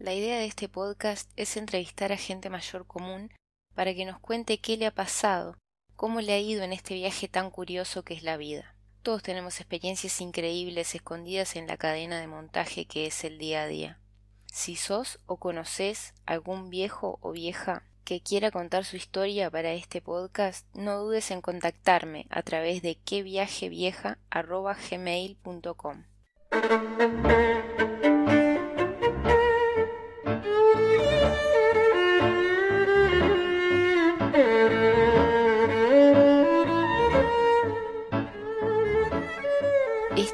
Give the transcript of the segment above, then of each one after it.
La idea de este podcast es entrevistar a gente mayor común para que nos cuente qué le ha pasado, cómo le ha ido en este viaje tan curioso que es la vida. Todos tenemos experiencias increíbles escondidas en la cadena de montaje que es el día a día. Si sos o conoces algún viejo o vieja que quiera contar su historia para este podcast, no dudes en contactarme a través de queviajevieja.gmail.com.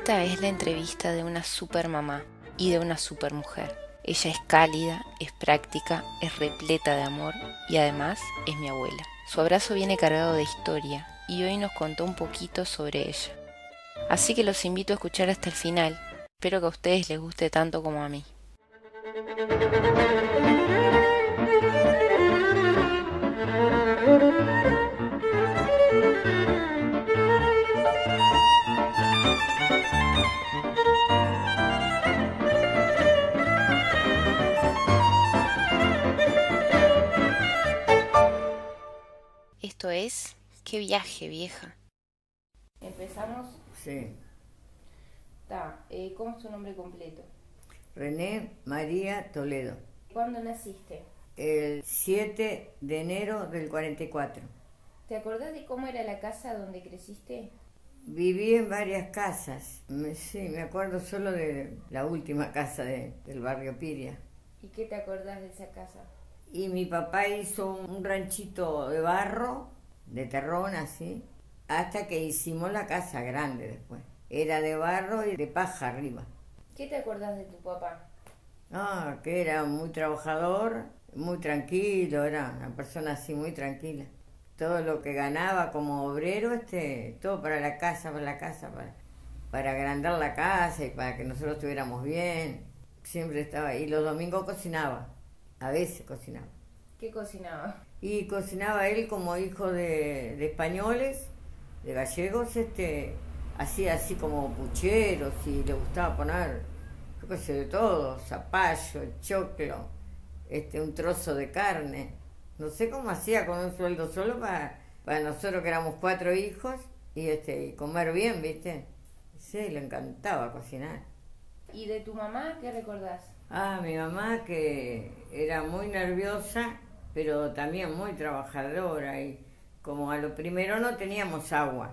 Esta es la entrevista de una supermamá y de una supermujer. Ella es cálida, es práctica, es repleta de amor y además es mi abuela. Su abrazo viene cargado de historia y hoy nos contó un poquito sobre ella. Así que los invito a escuchar hasta el final. Espero que a ustedes les guste tanto como a mí. Qué viaje, vieja. Empezamos. Sí. Ta, eh, ¿Cómo es tu nombre completo? René María Toledo. ¿Cuándo naciste? El 7 de enero del 44. ¿Te acordás de cómo era la casa donde creciste? Viví en varias casas. Me- Sí, me acuerdo solo de la última casa de- del barrio Piria. ¿Y qué te acordás de esa casa? Y mi papá hizo un ranchito de barro, de terrón así, hasta que hicimos la casa grande después. Era de barro y de paja arriba. ¿Qué te acordás de tu papá? Ah, que era muy trabajador, muy tranquilo, era una persona así muy tranquila. Todo lo que ganaba como obrero, este, todo para la casa, para la casa, para, para agrandar la casa y para que nosotros estuviéramos bien. Siempre estaba ahí. Los domingos cocinaba, a veces cocinaba. ¿Qué cocinaba? Y cocinaba él como hijo de, de españoles, de gallegos, este, hacía así como pucheros y le gustaba poner, yo qué sé, de todo, zapallo, choclo, este, un trozo de carne. No sé cómo hacía con un sueldo solo para, para nosotros que éramos cuatro hijos y este, y comer bien, ¿viste? Sí, le encantaba cocinar. ¿Y de tu mamá qué recordás? Ah, mi mamá que era muy nerviosa, pero también muy trabajadora y como a lo primero no teníamos agua.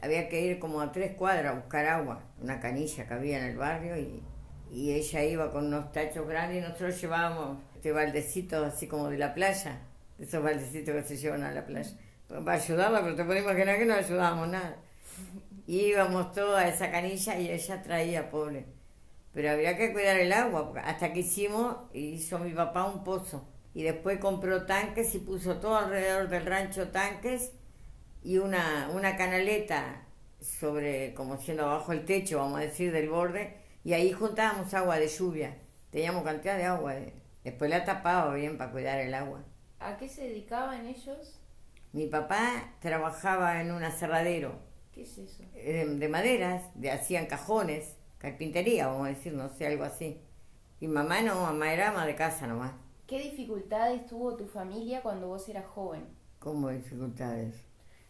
Había que ir como a tres cuadras a buscar agua, una canilla que había en el barrio y, y ella iba con unos tachos grandes y nosotros llevábamos este baldecitos así como de la playa, esos baldecitos que se llevan a la playa. Para ayudarla, pero te puedes imaginar que no ayudábamos nada. Íbamos todos a esa canilla y ella traía, pobre. Pero había que cuidar el agua, hasta que hicimos, hizo mi papá un pozo. Y después compró tanques y puso todo alrededor del rancho tanques y una, una canaleta sobre, como siendo abajo el techo, vamos a decir, del borde. Y ahí juntábamos agua de lluvia. Teníamos cantidad de agua. eh. Después la tapaba bien para cuidar el agua. ¿A qué se dedicaban ellos? Mi papá trabajaba en un aserradero ¿Qué es eso? eh, de maderas, de hacían cajones, carpintería, vamos a decir, no sé, algo así. Y mamá no, mamá era ama de casa nomás. ¿Qué dificultades tuvo tu familia cuando vos eras joven? ¿Cómo dificultades?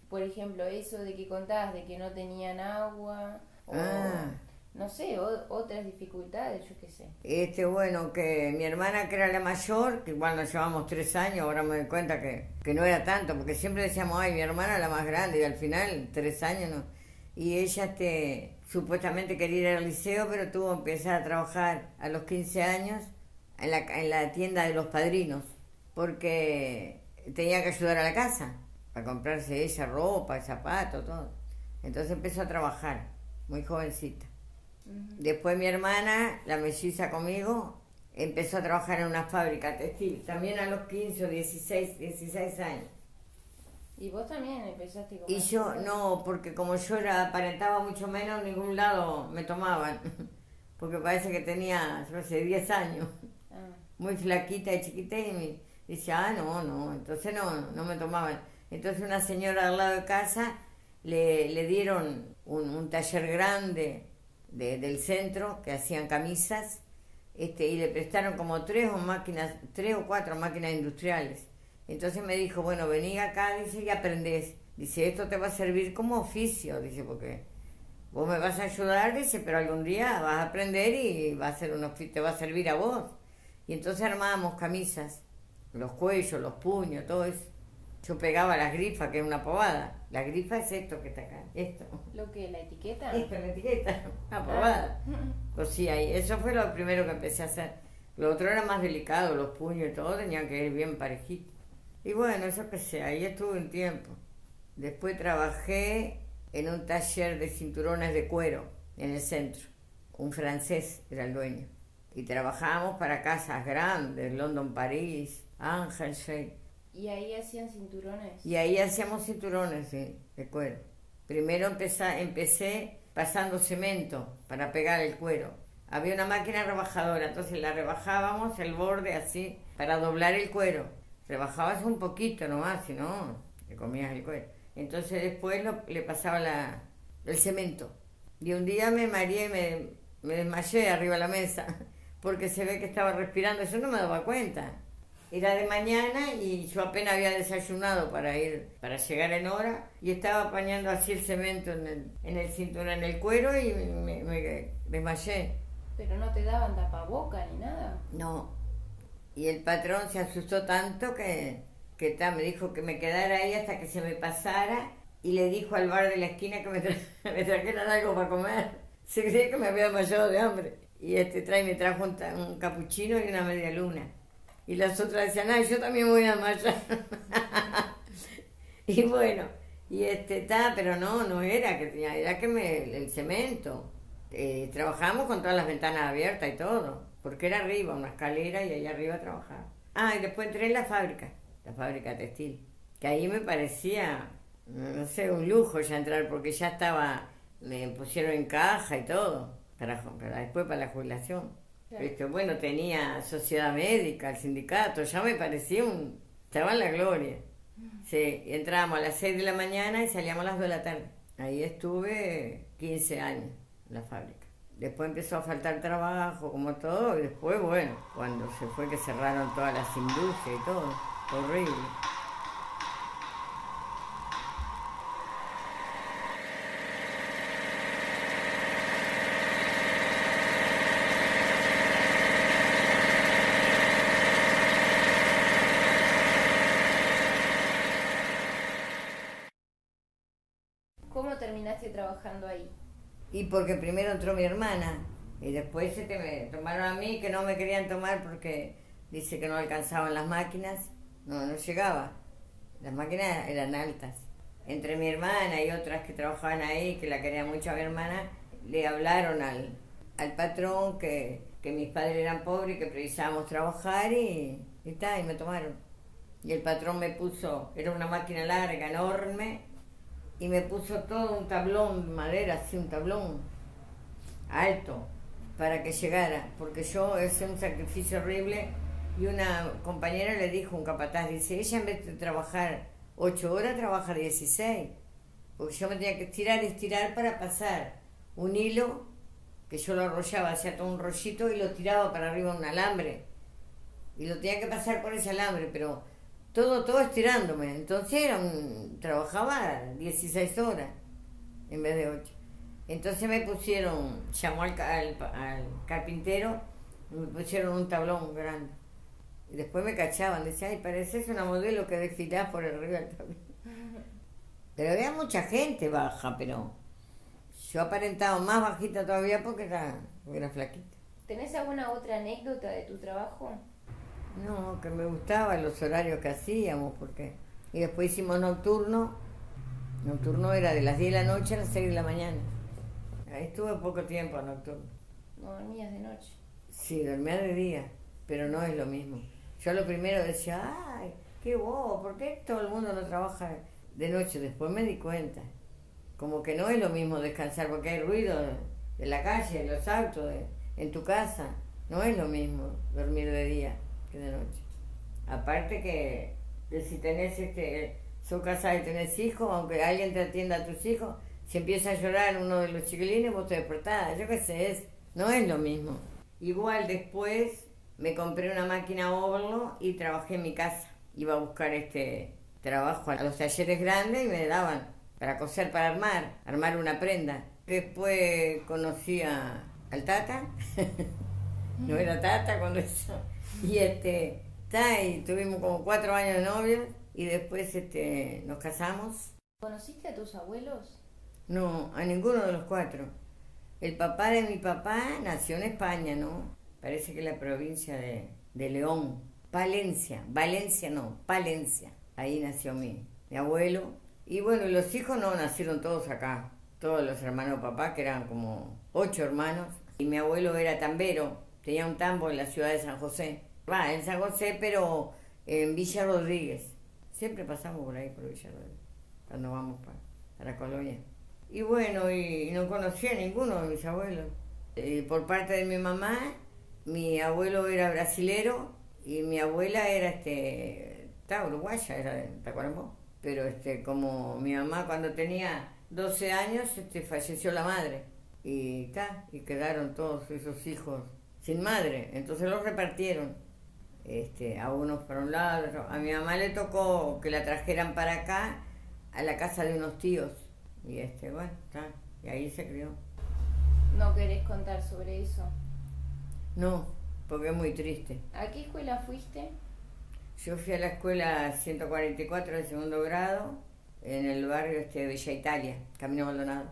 Por ejemplo, eso de que contabas de que no tenían agua o Ah. no sé, o- otras dificultades, yo qué sé. Este, bueno, que mi hermana que era la mayor, que igual nos llevamos tres años, ahora me doy cuenta que, que no era tanto, porque siempre decíamos, ay, mi hermana la más grande, y al final, tres años no. Y ella, este, supuestamente quería ir al liceo, pero tuvo que empezar a trabajar a los 15 años en la, en la tienda de los padrinos, porque tenía que ayudar a la casa, para comprarse ella ropa, zapatos, todo. Entonces empezó a trabajar, muy jovencita. Después mi hermana, la melliza conmigo, empezó a trabajar en una fábrica textil, también a los 15 o 16, 16 años. Y vos también empezaste con Y yo no, porque como yo era, aparentaba mucho menos, en ningún lado me tomaban, porque parece que tenía, sé, 10 años, muy flaquita y chiquita, y me decía, ah, no, no, entonces no, no me tomaban. Entonces una señora al lado de casa le, le dieron un, taller grande de- del centro que hacían camisas este, y le prestaron como tres o máquinas, tres o cuatro máquinas industriales. Entonces me dijo, bueno, vení acá, dice, y aprendés. Dice, esto te va a servir como oficio, dice, porque vos me vas a ayudar, dice, pero algún día vas a aprender y va a ser un te va a servir a vos. Y entonces armábamos camisas, los cuellos, los puños, todo eso. Yo pegaba las grifas, que es una pavada. La grifa es esto que está acá, esto. ¿Lo que? ¿La etiqueta? Esto, la etiqueta, una pavada. Cosía ahí, eso fue lo primero que empecé a hacer. Lo otro era más delicado, los puños y todo tenían que ir bien parejitos. Y bueno, eso que sé, ahí estuve un tiempo. Después trabajé en un taller de cinturones de cuero en el centro. Un francés era el dueño. Y trabajábamos para casas grandes, London, París, Ángel, ¿Y ahí hacían cinturones? Y ahí hacíamos cinturones de cuero. Primero empecé, empecé pasando cemento para pegar el cuero. Había una máquina rebajadora, entonces la rebajábamos el borde así para doblar el cuero. Rebajabas un poquito nomás, si no, te comías el cuero. Entonces después le pasaba la, el cemento. Y un día me mareé, me, me desmayé arriba de la mesa, porque se ve que estaba respirando, yo no me daba cuenta. Era de mañana y yo apenas había desayunado para ir, para llegar en hora y estaba apañando así el cemento en el, en el cinturón, en el cuero y me, me desmayé. ¿Pero no te daban tapaboca ni nada? No. Y el patrón se asustó tanto que, que me dijo que me quedara ahí hasta que se me pasara y le dijo al bar de la esquina que me, me trajeran algo para comer. Se creía que me había desmayado de hambre. Y este trae me trajo un, capuchino y una media luna. Y las otras decían, ay, yo también voy a marchar. y bueno, y este está, pero no, no era que tenía, era que me, el cemento. Eh, trabajamos con todas las ventanas abiertas y todo, porque era arriba, una escalera y allá arriba trabajaba. Ah, y después entré en la fábrica, la fábrica textil, que ahí me parecía, no sé, un lujo ya entrar, porque ya estaba, me pusieron en caja y todo, para, para después para la jubilación bueno, tenía sociedad médica, el sindicato, ya me parecía un... Estaba en la gloria. Sí, entrábamos a las 6 de la mañana y salíamos a las 2 de la tarde. Ahí estuve 15 años en la fábrica. Después empezó a faltar trabajo, como todo, y después, bueno, cuando se fue que cerraron todas las industrias y todo, horrible. Trabajando ahí? Y porque primero entró mi hermana y después se me tomaron a mí que no me querían tomar porque dice que no alcanzaban las máquinas. No, no llegaba. Las máquinas eran altas. Entre mi hermana y otras que trabajaban ahí, que la quería mucho a mi hermana, le hablaron al, al patrón que, que mis padres eran pobres y que precisábamos trabajar y, y, y me tomaron. Y el patrón me puso, era una máquina larga, enorme, y me puso todo un tablón de madera, así un tablón alto, para que llegara, porque yo hice un sacrificio horrible y una compañera le dijo, un capataz, dice, ella en vez de trabajar ocho horas, trabaja 16, porque yo me tenía que estirar y estirar para pasar un hilo, que yo lo arrollaba, hacía todo un rollito y lo tiraba para arriba un alambre, y lo tenía que pasar por ese alambre, pero todo, todo estirándome. Entonces era trabajaba 16 horas en vez de 8. Entonces me pusieron, llamó al, al, carpintero, me pusieron un tablón grande. Y después me cachaban, decía, ay, pareces una modelo que desfilás por el río del tablón. Pero había mucha gente baja, pero yo aparentaba más bajita todavía porque era, era flaquita. ¿Tenés alguna otra anécdota de tu trabajo? No, que me gustaban los horarios que hacíamos, porque... Y después hicimos nocturno. Nocturno era de las 10 de la noche a las 6 de la mañana. Ahí estuve poco tiempo nocturno. ¿No dormías de noche? Sí, dormía de día, pero no es lo mismo. Yo lo primero decía, ay, qué bobo, ¿por qué todo el mundo no trabaja de noche? Después me di cuenta. Como que no es lo mismo descansar, porque hay ruido de la calle, de los autos, en tu casa. No es lo mismo dormir de día de noche. Aparte que, si tenés este, su casa y tenés hijos, aunque alguien te atienda a tus hijos, si empieza a llorar uno de los chiquilines, vos te despertás, yo qué sé, es, no es lo mismo. Igual después me compré una máquina Overlock y trabajé en mi casa. Iba a buscar este trabajo a los talleres grandes y me daban para coser, para armar, armar una prenda. Después conocí a, al Tata, no era Tata cuando eso, y este, y tuvimos como cuatro años de novia y después este, nos casamos. ¿Conociste a tus abuelos? No, a ninguno de los cuatro. El papá de mi papá nació en España, ¿no? Parece que es la provincia de, de León. Valencia, Valencia no, Palencia. Ahí nació mi, mi abuelo. Y bueno, los hijos no nacieron todos acá. Todos los hermanos de papá, que eran como ocho hermanos. Y mi abuelo era tambero, tenía un tambo en la ciudad de San José. Va, en San José, pero en Villa Rodríguez. Siempre pasamos por ahí, por Villa Rodríguez, cuando vamos para, la colonia. Y bueno, y, no conocía a ninguno de mis abuelos. Eh, por parte de mi mamá, mi abuelo era brasilero y mi abuela era este está uruguaya era de Tacuarembó pero este como mi mamá cuando tenía 12 años este falleció la madre y está y quedaron todos esos hijos sin madre entonces los repartieron este a unos para un lado a mi mamá le tocó que la trajeran para acá a la casa de unos tíos y este bueno está y ahí se crió no querés contar sobre eso no, porque es muy triste. ¿A qué escuela fuiste? Yo fui a la escuela 144 de segundo grado en el barrio este de Villa Italia, Camino Maldonado.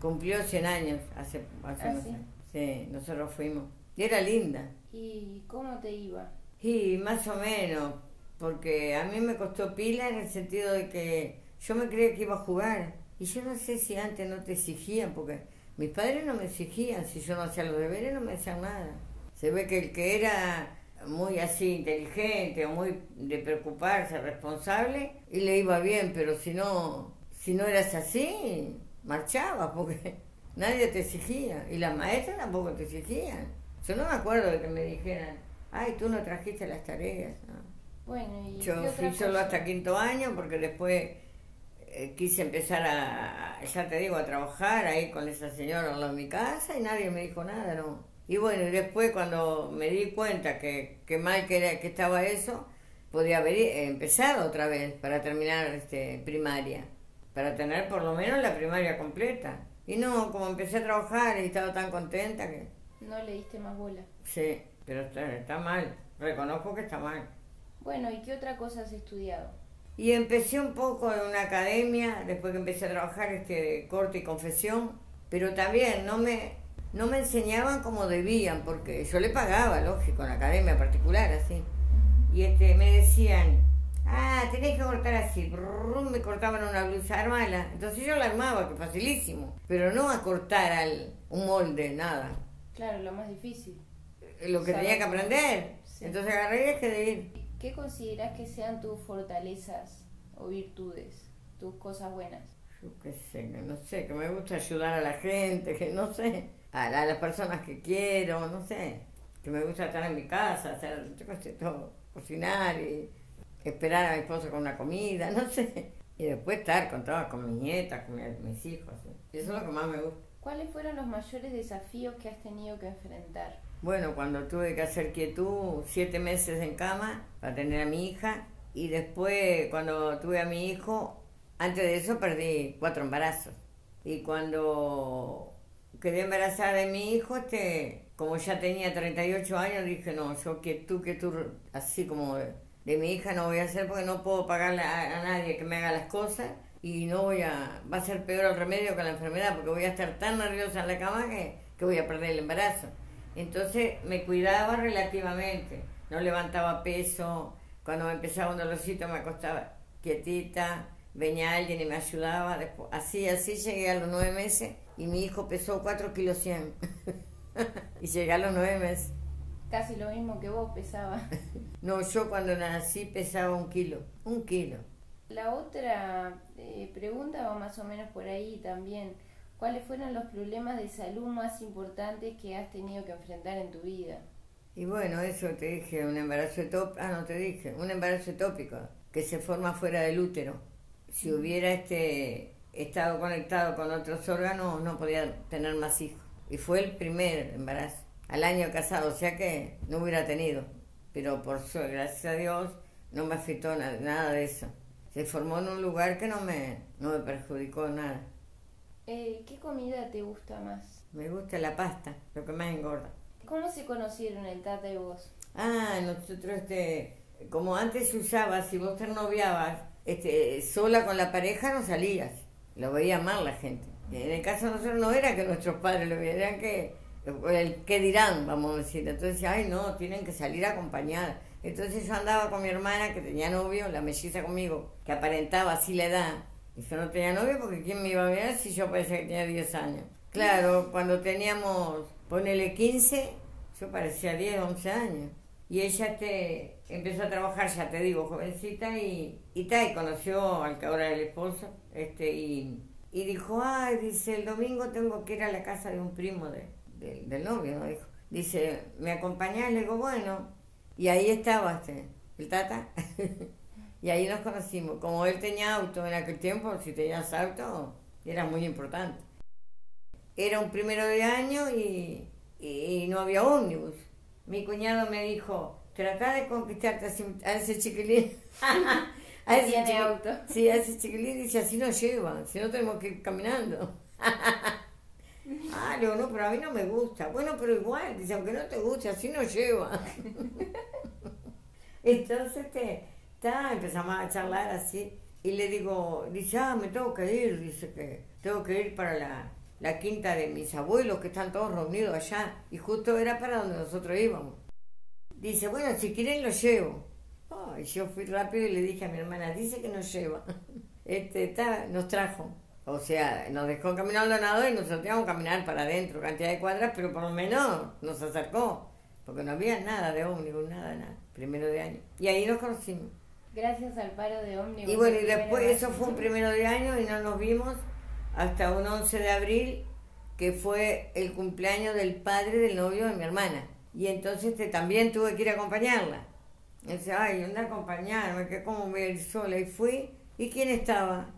Cumplió 100 años hace, hace ¿Ah, sí? Sí, nosotros fuimos. Y era linda. ¿Y cómo te iba? Y más o menos, porque a mí me costó pila en el sentido de que yo me creía que iba a jugar. Y yo no sé si antes no te exigían, porque mis padres no me exigían, si yo no hacía los deberes no me decían nada. Se ve que el que era muy así inteligente o muy de preocuparse, responsable, y le iba bien, pero si no, si no eras así, marchaba, porque nadie te exigía, y las maestras tampoco te exigían. Yo no me acuerdo de que me dijeran, ay, tú no trajiste las tareas. Bueno, ¿y Yo fui solo hasta quinto año porque después eh, quise empezar a, ya te digo, a trabajar ahí con esa señora en mi casa y nadie me dijo nada, ¿no? Y bueno, y después cuando me di cuenta que, que mal que, era, que estaba eso, podía haber eh, empezado otra vez para terminar este, primaria, para tener por lo menos la primaria completa. Y no, como empecé a trabajar y estaba tan contenta que... No le diste más bola. Sí, pero está, está mal, reconozco que está mal. Bueno, ¿y qué otra cosa has estudiado? Y empecé un poco en una academia, después que empecé a trabajar este corte y confesión, pero también no me, no me enseñaban como debían, porque yo le pagaba, lógico, en la academia particular, así. Y este, me decían, ah, tenés que cortar así, me cortaban una blusa, armala. Entonces yo la armaba, que facilísimo, pero no a cortar al, un molde, nada. Claro, lo más difícil. Lo que tenía que aprender. Entonces agarré y ir. ¿Qué consideras que sean tus fortalezas o virtudes, tus cosas buenas? Yo qué sé, no sé, que me gusta ayudar a la gente, que no sé a, las personas que quiero, no sé, que me gusta estar en mi casa, hacer, yo qué sé, todo, cocinar y esperar a mi esposo con una comida, no sé. Y después estar con todas, con mis nietas, con mis hijos. Y eso es lo que más me gusta. ¿Cuáles fueron los mayores desafíos que has tenido que enfrentar? Bueno, cuando tuve que hacer quietud, siete meses en cama para tener a mi hija. Y después, cuando tuve a mi hijo, antes de eso perdí cuatro embarazos. Y cuando quedé embarazada de mi hijo, este, como ya tenía 38 años, dije, no, yo que tú, que tú, así como de, mi hija no voy a hacer porque no puedo pagarle a, nadie que me haga las cosas y no voy a, va a ser peor el remedio que la enfermedad porque voy a estar tan nerviosa en la cama que, que voy a perder el embarazo. Entonces me cuidaba relativamente, no levantaba peso, cuando me empezaba un dolorcito me acostaba quietita, venía alguien y me ayudaba, después, así, así llegué a los nueve meses y mi hijo pesó 4 kilos 100 y llegué a los nueve meses. Casi lo mismo que vos pesaba. no, yo cuando nací pesaba un kilo, un kilo. La otra eh, pregunta va más o menos por ahí también. ¿Cuáles fueron los problemas de salud más importantes que has tenido que enfrentar en tu vida? Y bueno, eso te dije, un embarazo etópico, ah, no te dije, un embarazo etópico que se forma fuera del útero. Si hubiera este estado conectado con otros órganos, no podía tener más hijos. Y fue el primer embarazo. al año casado, o sea que no hubiera tenido. Pero por suerte, gracias a Dios, no me afectó nada, nada de eso. Se formó en un lugar que no me, no me perjudicó nada. Eh, ¿Qué comida te gusta más? Me gusta la pasta, lo que más engorda. ¿Cómo se conocieron el Tata y vos? Ah, nosotros, este, como antes se usaba, si vos te noviabas este, sola con la pareja, no salías. Lo veía mal la gente. En el caso de nosotros no era que nuestros padres lo vieran, que el que dirán, vamos a decir. Entonces, ay, no, tienen que salir acompañadas. Entonces yo andaba con mi hermana que tenía novio, la melliza conmigo, que aparentaba así la edad. Y yo no tenía novio porque ¿quién me iba a ver si yo parecía que tenía 10 años? Claro, cuando teníamos, ponele 15, yo parecía 10, 11 años. Y ella te empezó a trabajar, ya te digo, jovencita, y, y, y conoció al que ahora el esposo, este, y, y dijo, ay, dice, el domingo tengo que ir a la casa de un primo de, del novio, ¿no? Dijo, dice, ¿me acompañás? Le digo, bueno, y ahí estaba este, el tata, y ahí nos conocimos. Como él tenía auto en aquel tiempo, si tenías auto, era muy importante. Era un primero de año y, y no había ómnibus mi cuñado me dijo, trata de conquistarte a ese chiquilín. a ese tiene auto. Sí, a ese chiquilín dice, así nos lleva, si no tenemos que ir caminando. ah, digo, no, pero a mí no me gusta. Bueno, pero igual, dice, aunque no te guste, así nos lleva. Entonces, te, está, empezamos a charlar así. Y le digo, dice, ah, me tengo que ir, dice que tengo que ir para la, la quinta de mis abuelos, que están todos reunidos allá, y justo era para donde nosotros íbamos. Dice, bueno, si quieren lo llevo. y yo fui rápido y le dije a mi hermana, dice que nos lleva. Este, está, nos trajo. O sea, nos dejó caminar al donador y nosotros teníamos que caminar para adentro, cantidad de cuadras, pero por lo menos nos acercó, porque no había nada de ómnibus, nada, nada, primero de año. Y ahí nos conocimos. Gracias al paro de ómnibus. Y bueno, y después eso fue un primero de año y no nos vimos hasta un 11 de abril, que fue el cumpleaños del padre del novio de mi hermana. Y entonces este, también tuve que ir a acompañarla. Y dice, ay, anda a acompañarme, que como voy a ir sola. Y fui, ¿y quién estaba?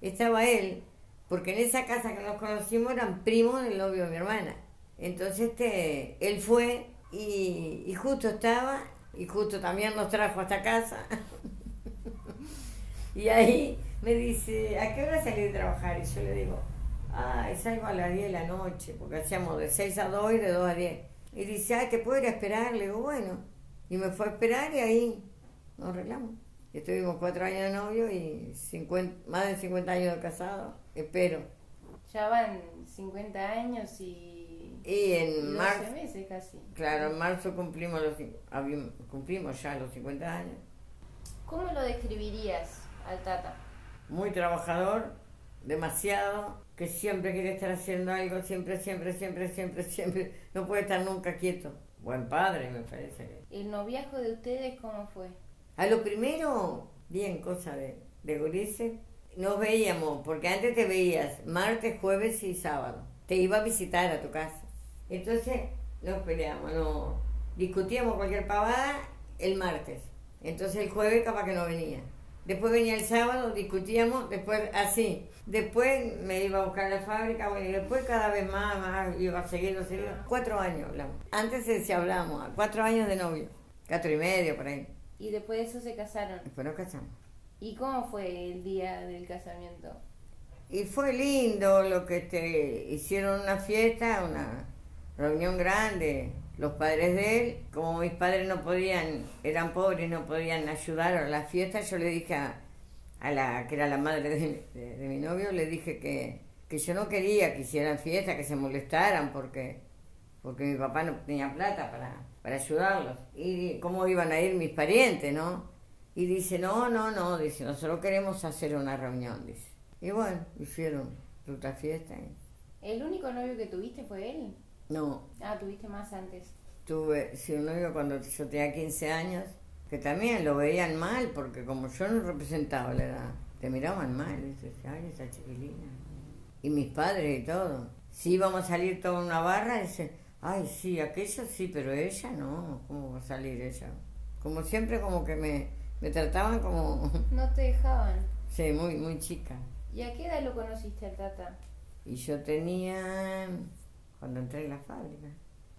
Estaba él, porque en esa casa que nos conocimos eran primos del novio de mi hermana. Entonces este, él fue y, y justo estaba, y justo también nos trajo hasta casa. y ahí me dice, ¿a qué hora salí de trabajar? Y yo le digo, ay, salgo a las 10 de la noche, porque hacíamos de 6 a 2 y de 2 a 10. Y dice, ay, ¿te puedo ir a esperar? Le digo, bueno. Y me fue a esperar y ahí nos arreglamos. Estuvimos cuatro años de novio y 50, más de 50 años de casado. Espero. Ya van 50 años y... Y en marzo... meses casi. Claro, en marzo cumplimos, los, cumplimos ya los 50 años. ¿Cómo lo describirías al Tata? muy trabajador, demasiado, que siempre quiere estar haciendo algo, siempre, siempre, siempre, siempre, siempre, no puede estar nunca quieto. Buen padre, me parece. ¿El noviazgo de ustedes cómo fue? A lo primero, bien, cosa de, de gurises, nos veíamos, porque antes te veías martes, jueves y sábado. Te iba a visitar a tu casa. Entonces nos peleamos, no discutíamos cualquier pavada el martes. Entonces el jueves capaz que no venía. Después venía el sábado, discutíamos, después así. Después me iba a buscar la fábrica, bueno, y después cada vez más, más, iba seguido, seguido. Cuatro años hablamos. Antes se hablábamos, cuatro años de novio, cuatro y medio por ahí. ¿Y después de eso se casaron? Después nos casamos. ¿Y cómo fue el día del casamiento? Y fue lindo lo que te hicieron una fiesta, una reunión grande los padres de él, como mis padres no podían, eran pobres, no podían ayudar a la fiesta, yo le dije a, la que era la madre de, mi novio, le dije que, que, yo no quería que hicieran fiesta, que se molestaran, porque, porque mi papá no tenía plata para, para ayudarlos. Y cómo iban a ir mis parientes, ¿no? Y dice, no, no, no, dice, nosotros queremos hacer una reunión, dice. Y bueno, hicieron otra fiesta. ¿El único novio que tuviste fue él? No. Ah, tuviste más antes. Tuve, sí, un novio cuando yo tenía 15 años, que también lo veían mal, porque como yo no representaba la edad, te miraban mal, dices, ay, esa chiquilina. Y mis padres y todo. Si íbamos a salir toda una barra, dice, ay, sí, aquella sí, pero ella no, ¿cómo va a salir ella? Como siempre, como que me, me trataban como... No te dejaban. Sí, muy, muy chica. ¿Y a qué edad lo conociste al Tata? Y yo tenía cuando entré en la fábrica.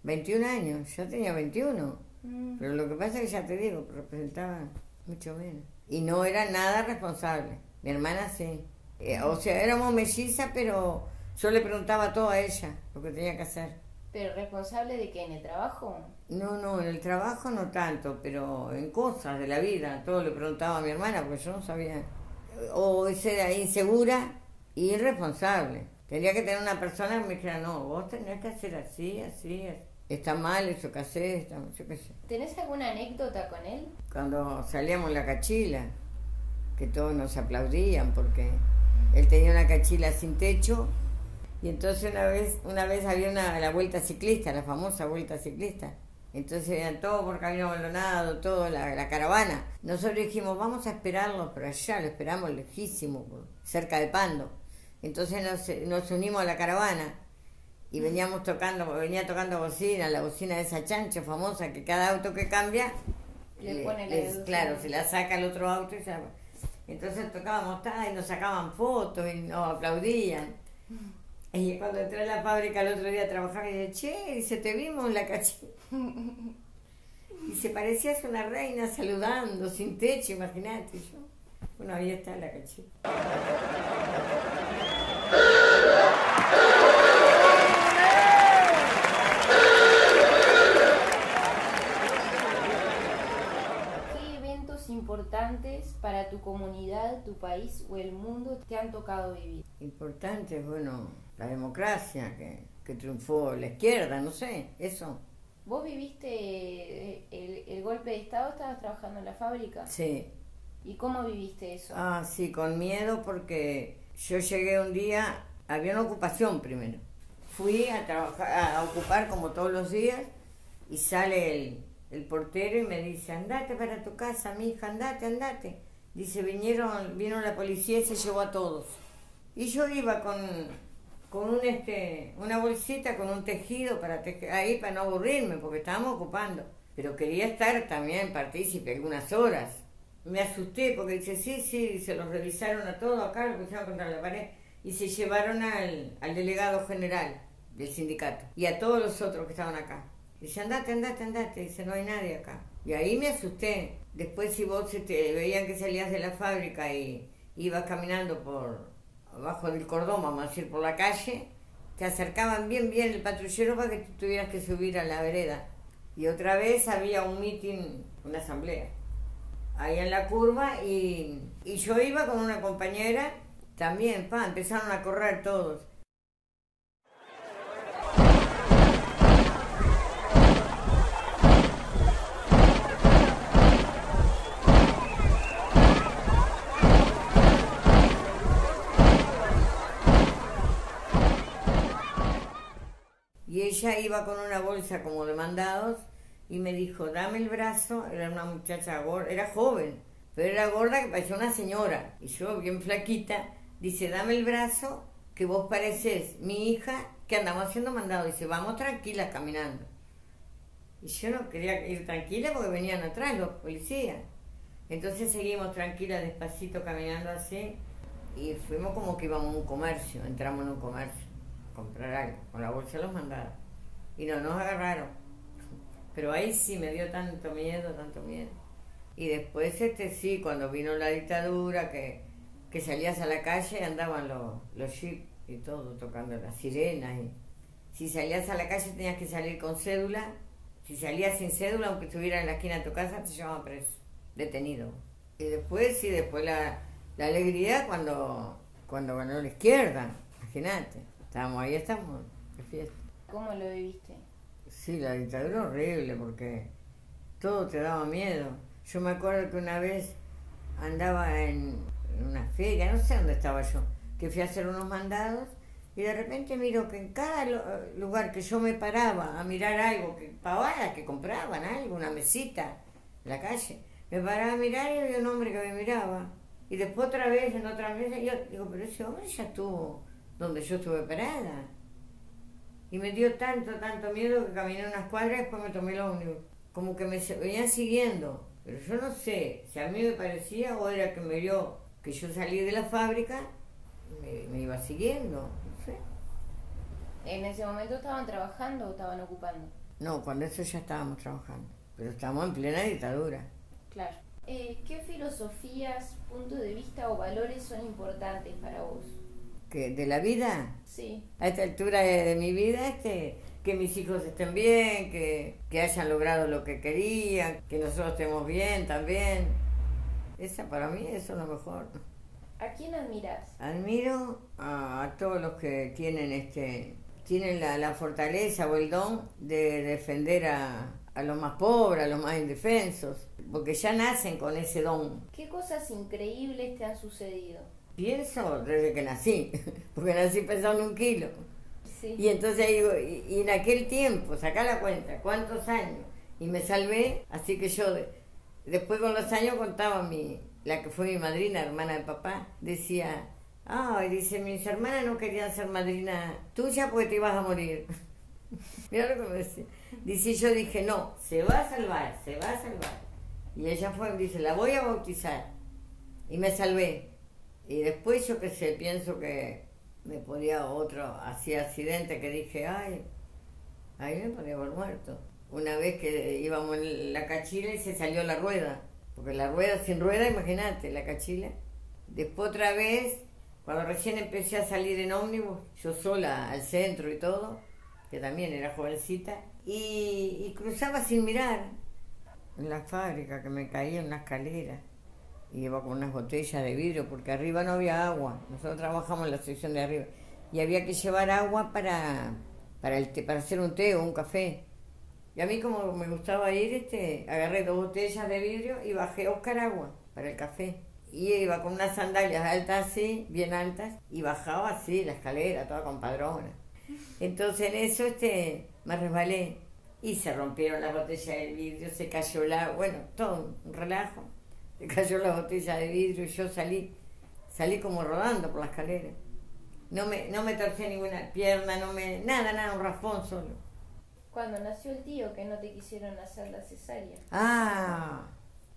21 años, yo tenía 21. Mm. Pero lo que pasa es que ya te digo, representaba mucho menos. Y no era nada responsable. Mi hermana sí. Eh, o sea, éramos mellizas, pero yo le preguntaba todo a ella, lo que tenía que hacer. ¿Pero responsable de qué? ¿En el trabajo? No, no, en el trabajo no tanto, pero en cosas de la vida. Todo le preguntaba a mi hermana porque yo no sabía. O era insegura y irresponsable. Tenía que tener una persona que me dijera, no, vos tenés que hacer así, así, Está mal eso que haces, está, yo qué sé. ¿Tenés alguna anécdota con él? Cuando salíamos la cachila, que todos nos aplaudían porque él tenía una cachila sin techo y entonces una vez, una vez había una, la vuelta ciclista, la famosa vuelta ciclista. Entonces eran todos por camino abandonado, toda la, caravana. Nosotros dijimos, vamos a esperarlo pero allá, lo esperamos lejísimo, cerca de Pando. Entonces nos, nos unimos a la caravana y veníamos tocando, venía tocando bocina, la bocina de esa chancha famosa que cada auto que cambia, le, pone claro, se la saca el otro auto y se Entonces tocábamos y nos sacaban fotos y nos aplaudían. Y cuando entré a la fábrica el otro día a trabajar, y dije, che, dice, te vimos en la cachita. Y se parecía a una reina saludando, sin techo, imagínate. Yo, bueno, ahí está la cachita. ¿Qué eventos importantes para tu comunidad, tu país o el mundo te han tocado vivir? Importantes, bueno, la democracia que, que triunfó la izquierda, no sé, eso. ¿Vos viviste eh, el, el, golpe de Estado? ¿Estabas trabajando en la fábrica? Sí. ¿Y cómo viviste eso? Ah, sí, con miedo porque yo llegué un día, había una ocupación primero. Fui a trabajar, a ocupar como todos los días y sale el, portero y me dice, andate para tu casa, mi hija, andate, andate. Dice, vinieron, vino la policía y se llevó a todos. Y yo iba con, con un este, una bolsita con un tejido para ahí para no aburrirme, porque estábamos ocupando. Pero quería estar también partícipe algunas horas. Me asusté porque dice, sí, sí, se los revisaron a todos acá, lo pusieron contra la pared y se llevaron al, al delegado general del sindicato y a todos los otros que estaban acá. Dice, andate, andate, andate. Dice, no hay nadie acá. Y ahí me asusté. Después si vos te este, veían que salías de la fábrica y ibas caminando por, abajo del cordón, vamos a decir, por la calle, te acercaban bien, bien el patrullero para que tuvieras que subir a la vereda. Y otra vez había un meeting, una asamblea, ahí en la curva, y, y yo iba con una compañera, también, pa, empezaron a correr todos. Y ella iba con una bolsa como de mandados y me dijo, dame el brazo, era una muchacha gorda, era joven, pero era gorda que parecía una señora. Y yo, bien flaquita, dice, dame el brazo, que vos pareces mi hija, que andamos haciendo mandados. Dice, vamos tranquilas caminando. Y yo no quería ir tranquila porque venían atrás los policías. Entonces seguimos tranquilas, despacito, caminando así. Y fuimos como que íbamos a un comercio, entramos en un comercio comprar algo, con la bolsa los mandaron. Y no nos agarraron. Pero ahí sí me dio tanto miedo, tanto miedo. Y después, este sí, cuando vino la dictadura, que, que salías a la calle, andaban los, los jeeps y todo, tocando las sirenas. Y si salías a la calle tenías que salir con cédula. Si salías sin cédula, aunque estuviera en la esquina de tu casa, te llevaban preso, detenido. Y después, sí, después la, la alegría cuando, cuando ganó la izquierda, imagínate. Estábamos ahí, estamos de fiesta. ¿Cómo lo viviste? Sí, la dictadura horrible porque todo te daba miedo. Yo me acuerdo que una vez andaba en una feria, no sé dónde estaba yo, que fui a hacer unos mandados y de repente miro que en cada lugar que yo me paraba a mirar algo, que pavadas que compraban algo, una mesita en la calle, me paraba a mirar y había un hombre que me miraba. Y después otra vez en otra mesa, yo digo, pero ese hombre ya estuvo donde yo estuve parada. Y me dio tanto, tanto miedo que caminé unas cuadras y después me tomé el ómnibus. Como que me venían siguiendo. Pero yo no sé si a mí me parecía o era que me vio que yo salí de la fábrica, me, me iba siguiendo, no sé. ¿En ese momento estaban trabajando o estaban ocupando? No, cuando eso ya estábamos trabajando, pero estamos en plena dictadura. Claro. Eh, ¿Qué filosofías, puntos de vista o valores son importantes para vos? ¿Que ¿De la vida? Sí. A esta altura de, mi vida, este, que mis hijos estén bien, que, que hayan logrado lo que querían, que nosotros estemos bien también. Esa para mí eso es lo mejor. ¿A quién admiras? Admiro a, todos los que tienen este tienen la, la, fortaleza o el don de defender a, a los más pobres, a los más indefensos, porque ya nacen con ese don. ¿Qué cosas increíbles te han sucedido? Pienso desde que nací, porque nací pesando un kilo. Sí. Y entonces digo, y, en aquel tiempo, saca la cuenta, ¿cuántos años? Y me salvé, así que yo después con los años contaba mi, la que fue mi madrina, hermana de papá, decía, ay, dice, mis hermanas no querían ser madrina tuya porque te ibas a morir. Mira lo que me decía. Dice, yo dije, no, se va a salvar, se va a salvar. Y ella fue, dice, la voy a bautizar. Y me salvé. Y después yo que sé, pienso que me podía otro, hacía accidente que dije, ay, ahí me podía haber muerto. Una vez que íbamos en la cachila y se salió la rueda. Porque la rueda sin rueda, imagínate, la cachila. Después otra vez, cuando recién empecé a salir en ómnibus, yo sola al centro y todo, que también era jovencita, y, cruzaba sin mirar en la fábrica, que me caía en una escalera. Y iba con unas botellas de vidrio, porque arriba no había agua. Nosotros trabajamos en la sección de arriba. Y había que llevar agua para, para, el para hacer un té o un café. Y a mí como me gustaba ir, este, agarré dos botellas de vidrio y bajé a buscar agua para el café. Y iba con unas sandalias altas así, bien altas, y bajaba así la escalera, toda con padrona. Entonces en eso este, me resbalé y se rompieron las botellas de vidrio, se cayó la, bueno, todo un relajo. Se cayó la botella de vidrio y yo salí, salí como rodando por la escalera. No me, no me torcí ninguna pierna, no me, nada, nada, un raspón solo. Cuando nació el tío que no te quisieron hacer la cesárea. Ah.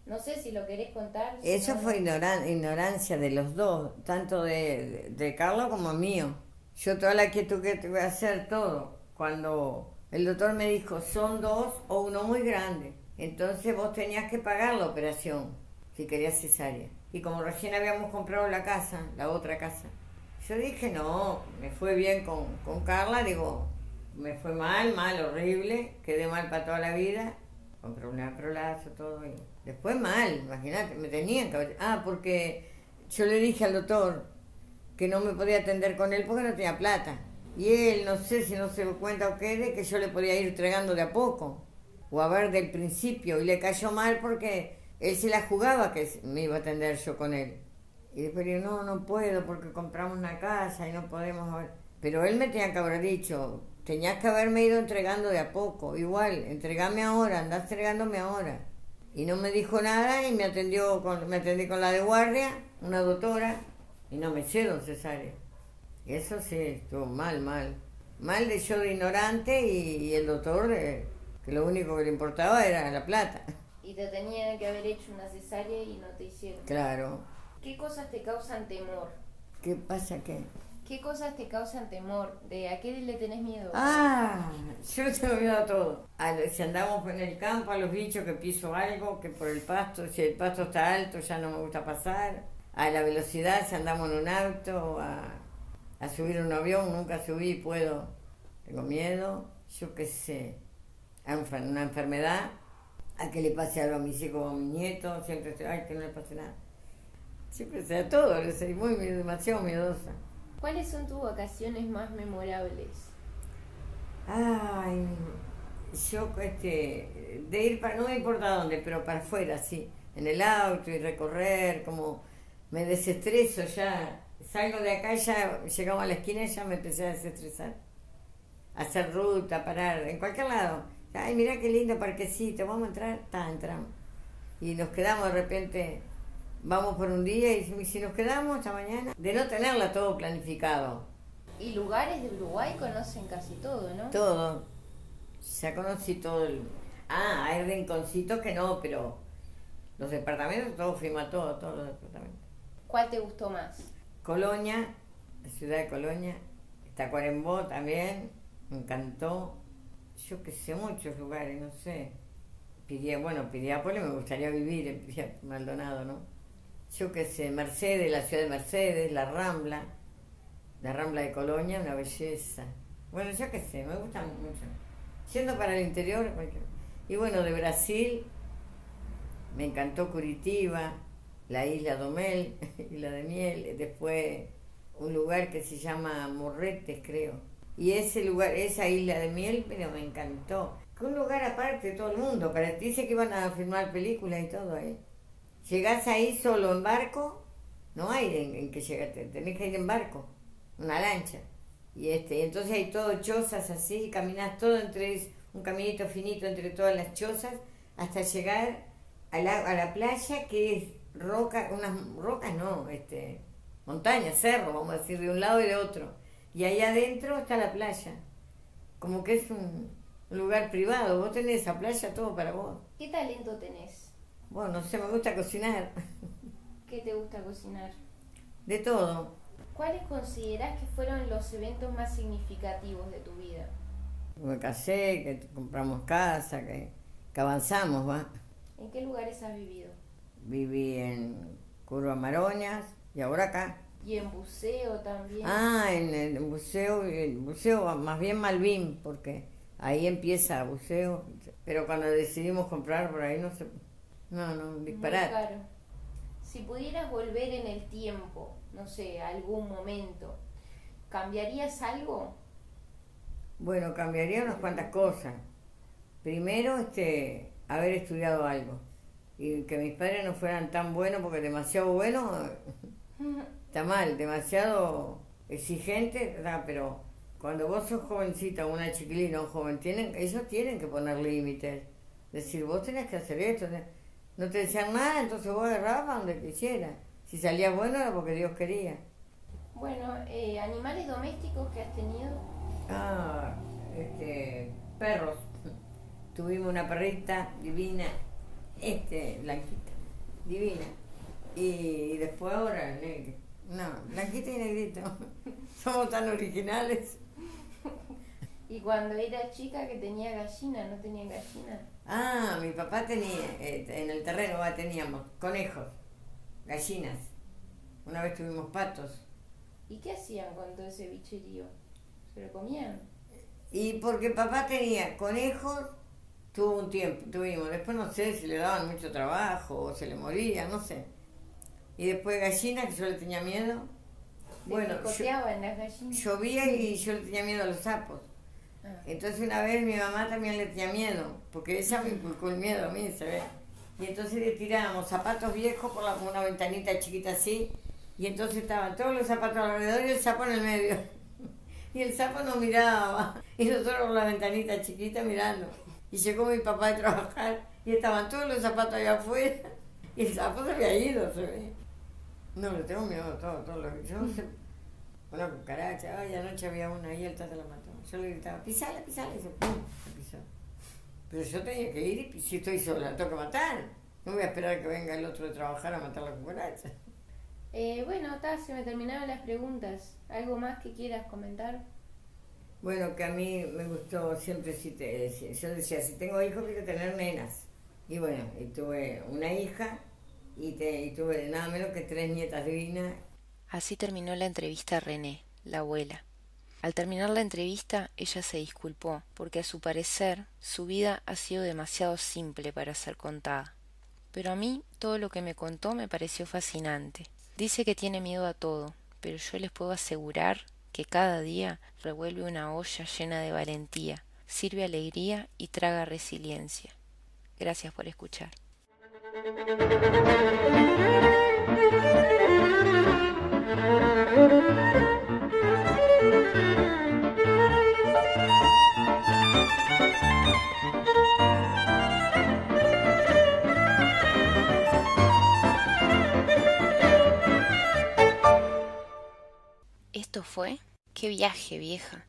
No sé si lo querés contar. Eso fue ignorancia de los dos, tanto de, de, Carlos como mío. Yo toda la quietud que tuve a hacer todo. Cuando el doctor me dijo, son dos o uno muy grande. Entonces vos tenías que pagar la operación si querías cesárea. Y como recién habíamos comprado la casa, la otra casa, yo dije, no, me fue bien con, con Carla, digo, me fue mal, mal, horrible, quedé mal para toda la vida, con problemas de prolazo, todo. Y después mal, imagínate, me tenían que... Ah, porque yo le dije al doctor que no me podía atender con él porque no tenía plata. Y él, no sé si no se dio cuenta o qué, de que yo le podía ir entregando de a poco, o a ver del principio, y le cayó mal porque él se la jugaba que me iba a atender yo con él. Y después le no, no puedo porque compramos una casa y no podemos... Pero él me tenía que haber dicho, Tenías que haberme ido entregando de a poco. Igual, entregame ahora, andás entregándome ahora. Y no me dijo nada y me atendió con, me atendí con la de guardia, una doctora, y no me hicieron cesárea. Eso sí, estuvo mal, mal. Mal de yo de ignorante y, el doctor eh, que lo único que le importaba era la plata. Y te tenían que haber hecho una cesárea y no te hicieron. Claro. ¿Qué cosas te causan temor? ¿Qué pasa qué? ¿Qué cosas te causan temor? ¿De a qué le tenés miedo? Ah, yo tengo miedo a todo. A, si andamos en el campo, a los bichos que piso algo, que por el pasto, si el pasto está alto ya no me gusta pasar. A la velocidad, si andamos en un auto, a, a subir un avión, nunca subí, puedo. Tengo miedo, yo qué sé, a una enfermedad, a que le pase algo a mis hijos o a mis nietos, siempre estoy, ay, que no le pase nada. Siempre sé a todo, soy muy, demasiado miedosa. ¿Cuáles son tus vacaciones más memorables? Ay, yo este, de ir para, no me importa dónde, pero para afuera, sí, en el auto y recorrer, como me desestreso ya, salgo de acá ya llegamos a la esquina y ya me empecé a desestresar. Hacer ruta, parar, en cualquier lado. Ay, mira qué lindo parquecito, vamos a entrar, está, entramos. Y nos quedamos de repente vamos por un día y si nos quedamos hasta mañana, de no tenerla todo planificado. Y lugares de Uruguay conocen casi todo, ¿no? Todo. Ya conocí todo. El... Ah, hay rinconcitos que no, pero los departamentos, todos fuimos a todos, todos los departamentos. ¿Cuál te gustó más? Colonia, la ciudad de Colonia. Tacuarembó también, me encantó. Yo que sé, muchos lugares, no sé. Piría, bueno, Piriápolis me gustaría vivir en Piriápolis, Maldonado, ¿no? Yo que sé, Mercedes, la ciudad de Mercedes, la Rambla, la Rambla de Colonia, una belleza. Bueno, yo qué sé, me gusta mucho. Yendo para el interior, y bueno, de Brasil, me encantó Curitiba, la isla Domel, isla de Miel, después un lugar que se llama Morretes, creo. Y ese lugar, esa isla de Miel, pero me encantó. Un lugar aparte de todo el mundo, para dice que iban a filmar películas y todo ahí. Llegás ahí solo en barco, no hay en, que llegar, tenés que ir en barco, una lancha. Y este, entonces hay todo chozas así, caminas todo entre un caminito finito entre todas las chozas hasta llegar a la, a la playa que es roca, unas rocas no, este, montaña, cerro, vamos a decir, de un lado y de otro. Y ahí adentro está la playa. Como que es un lugar privado. Vos tenés esa playa todo para vos. ¿Qué talento tenés? Bueno, no sé, me gusta cocinar. ¿Qué te gusta cocinar? De todo. ¿Cuáles considerás que fueron los eventos más significativos de tu vida? Me casé, que compramos casa, que, que avanzamos, ¿va? ¿En qué lugares has vivido? Viví en Curva Maroñas y ahora acá. ¿Y en buceo también? Ah, en el buceo, el buceo más bien Malvin, porque ahí empieza buceo. Pero cuando decidimos comprar por ahí no se... No, no, disparar. Claro. Si pudieras volver en el tiempo, no sé, algún momento, ¿cambiarías algo? Bueno, cambiaría unas cuantas cosas. Primero, este, haber estudiado algo. Y que mis padres no fueran tan buenos, porque demasiado buenos está mal, demasiado exigente, pero cuando vos sos jovencita, una chiquilina, un joven, tienen, ellos tienen que poner límites. Decir, vos tenés que hacer esto. No te decían nada, entonces vos agarrabas donde quisieras. Si salía bueno era porque Dios quería. Bueno, eh, animales domésticos que has tenido. Ah, este, perros. Tuvimos una perrita divina, este, blanquita, divina. Y, después ahora, negro. No, blanquita y negrito. Somos tan originales. ¿Y cuando era chica que tenía gallina, no tenía gallina? Ah, mi papá tenía, eh, en el terreno teníamos conejos, gallinas. Una vez tuvimos patos. ¿Y qué hacían con todo ese bicherío? ¿Se lo comían? Y porque papá tenía conejos, tuvo un tiempo, tuvimos. Después no sé si le daban mucho trabajo o se le moría, no sé. Y después gallinas, que yo le tenía miedo. bueno, en las gallinas? llovía y yo le tenía miedo a los sapos. Ah. Entonces una vez mi mamá también le tenía miedo, porque ella me inculcó el miedo a mí, se ve. Y entonces le tirábamos zapatos viejos por la, una ventanita chiquita así, y entonces estaban todos los zapatos alrededor y el sapo en el medio. Y el sapo no miraba, y nosotros por la ventanita chiquita mirando. Y llegó mi papá a trabajar, y estaban todos los zapatos allá afuera, y el sapo se había ido, se ve. No, le tengo miedo a todo, todo lo que yo... Una cucaracha, ay, anoche había una ahí, el tata la mató. Yo le gritaba, pisala, pisala, y se pum, pisó. Pero yo tenía que ir y si estoy sola, tengo que matar. No voy a esperar que venga el otro de trabajar a matar la cucaracha. Eh, bueno, ta, se me terminaron las preguntas. ¿Algo más que quieras comentar? Bueno, que a mí me gustó siempre, si te, yo decía, si tengo hijos, quiero tener nenas. Y bueno, y tuve una hija y, tuve nada menos que tres nietas divinas. Así terminó la entrevista a René, la abuela. Al terminar la entrevista, ella se disculpó, porque a su parecer su vida ha sido demasiado simple para ser contada. Pero a mí todo lo que me contó me pareció fascinante. Dice que tiene miedo a todo, pero yo les puedo asegurar que cada día revuelve una olla llena de valentía, sirve alegría y traga resiliencia. Gracias por escuchar. Esto fue Qué viaje, vieja.